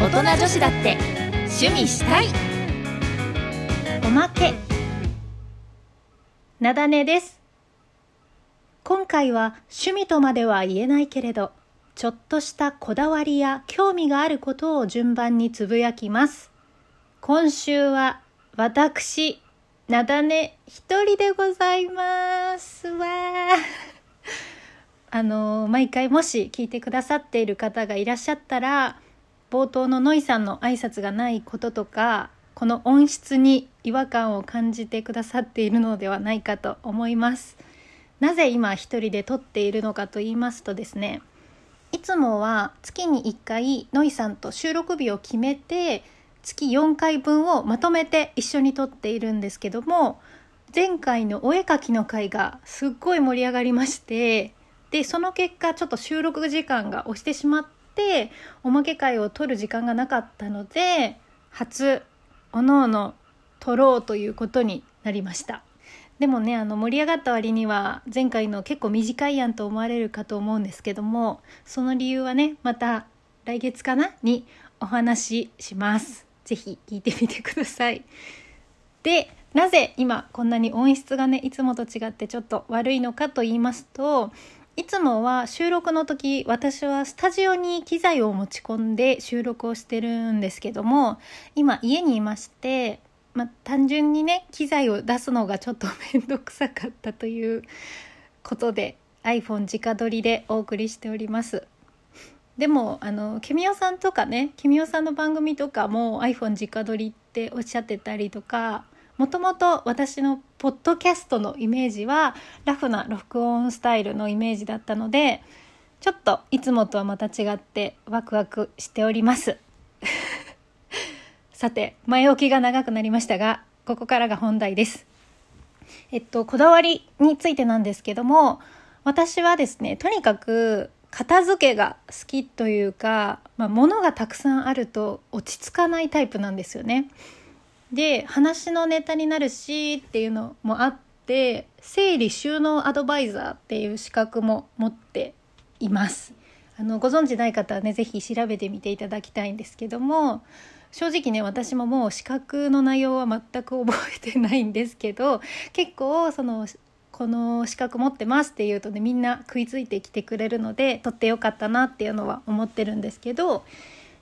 大人女子だって趣味したい。おまけ。なだねです。今回は趣味とまでは言えないけれどちょっとしたこだわりや興味があることを順番につぶやきます。今週は私なだね一人でございます。わあの毎回もし聞いてくださっている方がいらっしゃったら冒頭のノイさんの挨拶がないこととかこの音質に違和感を感じてくださっているのではないかと思います。なぜ今一人で撮っているのかと言いますとですねいつもは月に1回ノイさんと収録日を決めて月4回分をまとめて一緒に撮っているんですけども前回のお絵かきの回がすっごい盛り上がりましてでその結果ちょっと収録時間が押してしまっておまけ会を取る時間がなかったので初おのおの撮ろうということになりました。でもねあの盛り上がった割には前回の結構短いやんと思われるかと思うんですけどもその理由はねまた来月かなにお話しします。是非聞いてみてください。でなぜ今こんなに音質がねいつもと違ってちょっと悪いのかと言いますといつもは収録の時私はスタジオに機材を持ち込んで収録をしてるんですけども今家にいましてまあ、単純にね機材を出すのがちょっと面倒くさかったということで iPhone 直撮りでお送りしております。でもあのケミオさんとかねケミオさんの番組とかも iPhone 直撮りっておっしゃってたりとかもともと私のポッドキャストのイメージはラフな録音スタイルのイメージだったのでちょっといつもとはまた違ってワクワクしております さて前置きが長くなりましたがここからが本題ですえっとこだわりについてなんですけども私はですねとにかく片付けが好きというか、まあ、物がたくさんあると落ち着かないタイプなんですよね。で話のネタになるしっていうのもあって整理収納アドバイザーっていう資格も持っています。あのご存知ない方はね是非調べてみていただきたいんですけども正直ね私ももう資格の内容は全く覚えてないんですけど結構そのこの資格持ってますっていうとねみんな食いついてきてくれるのでとってよかったなっていうのは思ってるんですけど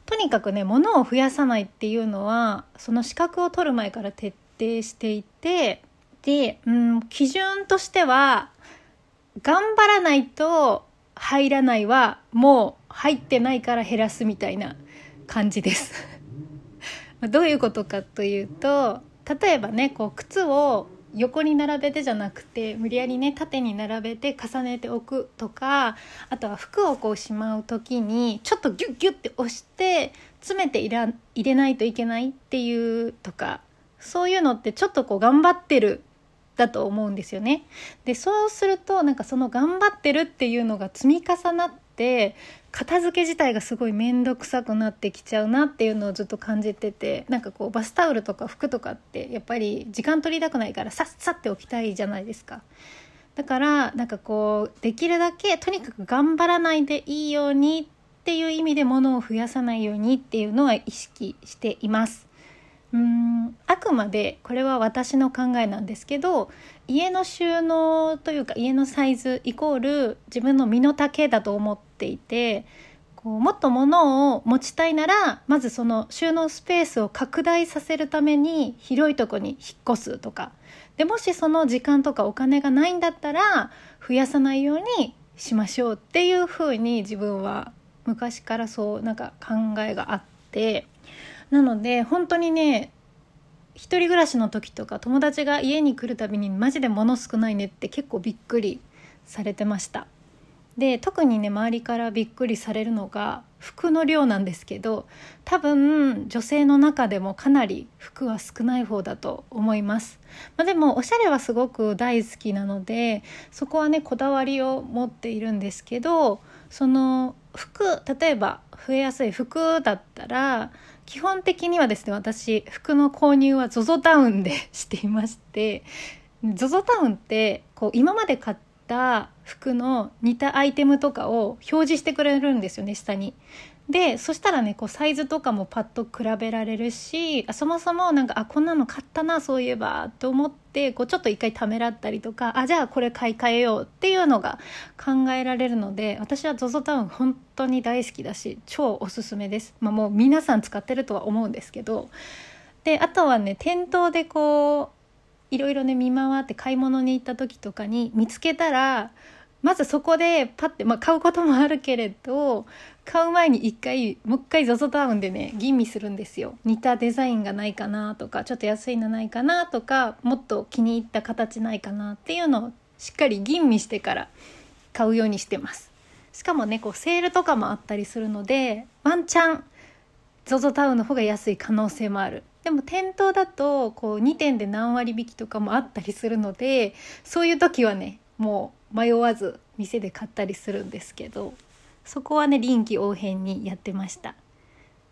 とにかくね物を増やさないっていうのはその資格を取る前から徹底していてで、うん、基準としては頑張らないと入らないはもう入ってないから減らすみたいな感じです。どういうことかというと例えばねこう靴を横に並べてじゃなくて無理やりね縦に並べて重ねておくとかあとは服をこうしまう時にちょっとギュッギュッて押して詰めて入ら入れないといけないっていうとかそういうのってちょっとこう頑張ってるだと思うんですよね。でそうするとなんかその頑張ってるっていうのが積み重なって片付け自体がすごい面倒くさくなってきちゃうなっていうのをずっと感じててなんかこうバスタオルとか服とかってやっぱり時間取りたくないからさっさって置きたいじゃないですか。だからなんかこうできるだけとにかく頑張らないでいいようにっていう意味で物を増やさないようにっていうのは意識しています。うんあくまでこれは私の考えなんですけど家の収納というか家のサイズイコール自分の身の丈だと思っていてこうもっと物を持ちたいならまずその収納スペースを拡大させるために広いとこに引っ越すとか。でもしその時間とかお金がないんだったら増やさないようにしましょうっていうふうに自分は昔からそうなんか考えがあって。なので本当にね一人暮らしの時とか友達が家に来るたびにマジで物少ないねって結構びっくりされてました。で特にね周りからびっくりされるのが服の量なんですけど多分女性の中でもかなり服は少ない方だと思います、まあ、でもおしゃれはすごく大好きなのでそこはねこだわりを持っているんですけどその服例えば増えやすい服だったら基本的にはですね私服の購入は ZOZO タウンで していまして ZOZO タウンってこう今まで買った服の似たアイテムとかを表示してくれるんですよね下に。でそしたらねこうサイズとかもパッと比べられるしそもそもなんかあこんなの買ったなそういえばと思ってこうちょっと一回ためらったりとかあじゃあこれ買い替えようっていうのが考えられるので私は ZOZO タウン本当に大好きだし超おすすめです、まあ、もう皆さん使ってるとは思うんですけど。であとはね店頭でこういろいろね見回って買い物に行った時とかに見つけたらまずそこでパッて、まあ、買うこともあるけれど買う前に一回もう一回 ZOZO タウンでね吟味するんですよ。似たデザインがないかなとかちょっと安いのないかなとかもっと気に入った形ないかなっていうのをしっかり吟味してから買うようにしてます。しかもねこうセールとかもあったりするのでワンチャン ZOZO タウンの方が安い可能性もある。でも店頭だとこう2点で何割引きとかもあったりするのでそういう時はねもう迷わず店で買ったりするんですけどそこはね臨機応変にやってました。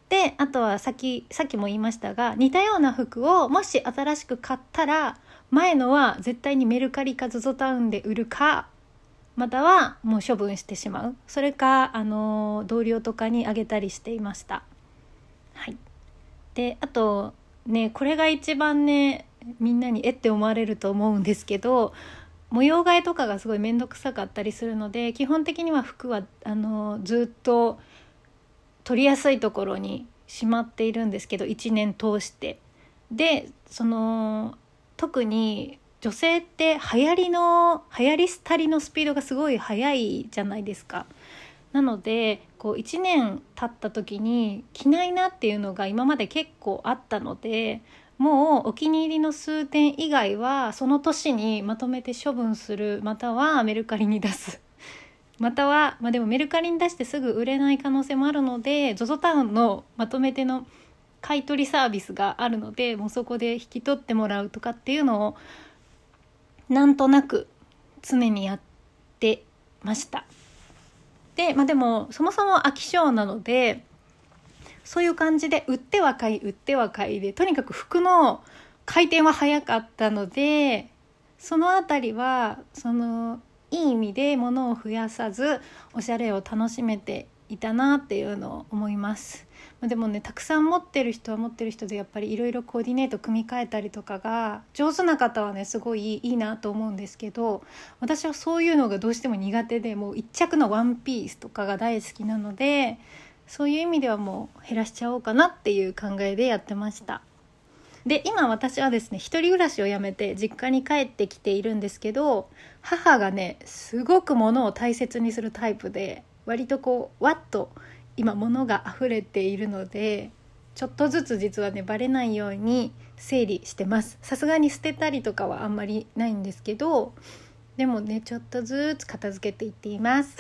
であとはさっきさっきも言いましたが似たような服をもし新しく買ったら前のは絶対にメルカリか ZOZO タウンで売るかまたはもう処分してしまう。それかあの同僚とかにあげたりしていました。はい。であとねこれが一番ねみんなにえって思われると思うんですけど模様替えとかがすごい面倒くさかったりするので基本的には服はあのずっと取りやすいところにしまっているんですけど1年通してでその特に女性って流行りの流行り廃りのスピードがすごい速いじゃないですか。なのでこう1年経った時に着ないなっていうのが今まで結構あったのでもうお気に入りの数点以外はその年にまとめて処分するまたはメルカリに出す。または、まあ、でもメルカリに出してすぐ売れない可能性もあるので ZOZO タウンのまとめての買い取りサービスがあるのでもうそこで引き取ってもらうとかっていうのをなんとなく常にやってました。でまあでもそもそも飽き性なのでそういう感じで売っては買い売っては買いでとにかく服の回転は早かったのでその辺りはそのいい意味で物を増やさずおしゃれを楽しめていたなっていうのを思います。でもねたくさん持ってる人は持ってる人でやっぱりいろいろコーディネート組み替えたりとかが上手な方はねすごいいいなと思うんですけど私はそういうのがどうしても苦手でもう一着のワンピースとかが大好きなのでそういう意味ではもう減らしちゃおうかなっていう考えでやってました。で今私はですね一人暮らしをやめて実家に帰ってきているんですけど母がねすごく物を大切にするタイプで割とこうわっと今物が溢れているのでちょっとずつ実はねバレないように整理してます。さすがに捨てたりとかはあんまりないんですけどでもねちょっとずつ片付けていっています。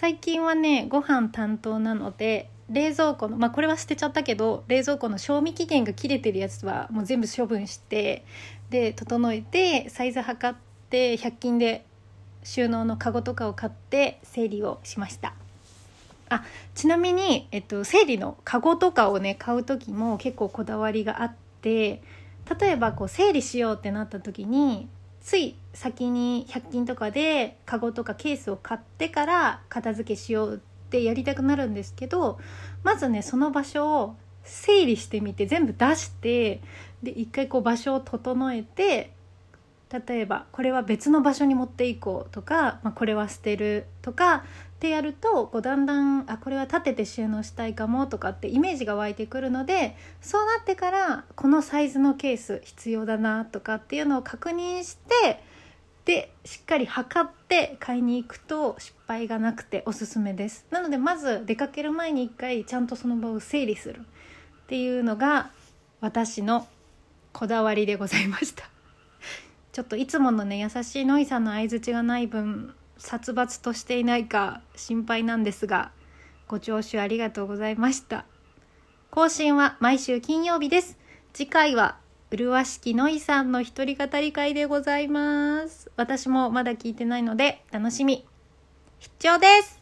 最近はねご飯担当なので冷蔵庫のまあこれは捨てちゃったけど冷蔵庫の賞味期限が切れてるやつはもう全部処分してで整えてサイズ測って100均で収納のカゴとかを買って整理をしました。あちなみに、えっと、整理のカゴとかをね買う時も結構こだわりがあって例えばこう整理しようってなった時につい先に100均とかでカゴとかケースを買ってから片付けしようってやりたくなるんですけどまずねその場所を整理してみて全部出してで一回こう場所を整えて例えばこれは別の場所に持っていこうとか、まあ、これは捨てるとかってやるとこうだんだんあこれは立てて収納したいかもとかってイメージが湧いてくるのでそうなってからこのサイズのケース必要だなとかっていうのを確認してでしっかり測って買いに行くと失敗がなくておすすめです。なのでまず出かける前に一回ちゃんとその場を整理する。っていうのが私のこだわりでございました。ちょっといつものね優しいノイさんの相づちがない分殺伐としていないか心配なんですがご聴取ありがとうございました。更新は毎週金曜日です。次回は麗しきのいさんの一人語り会でございます。私もまだ聞いてないので楽しみ。必聴です。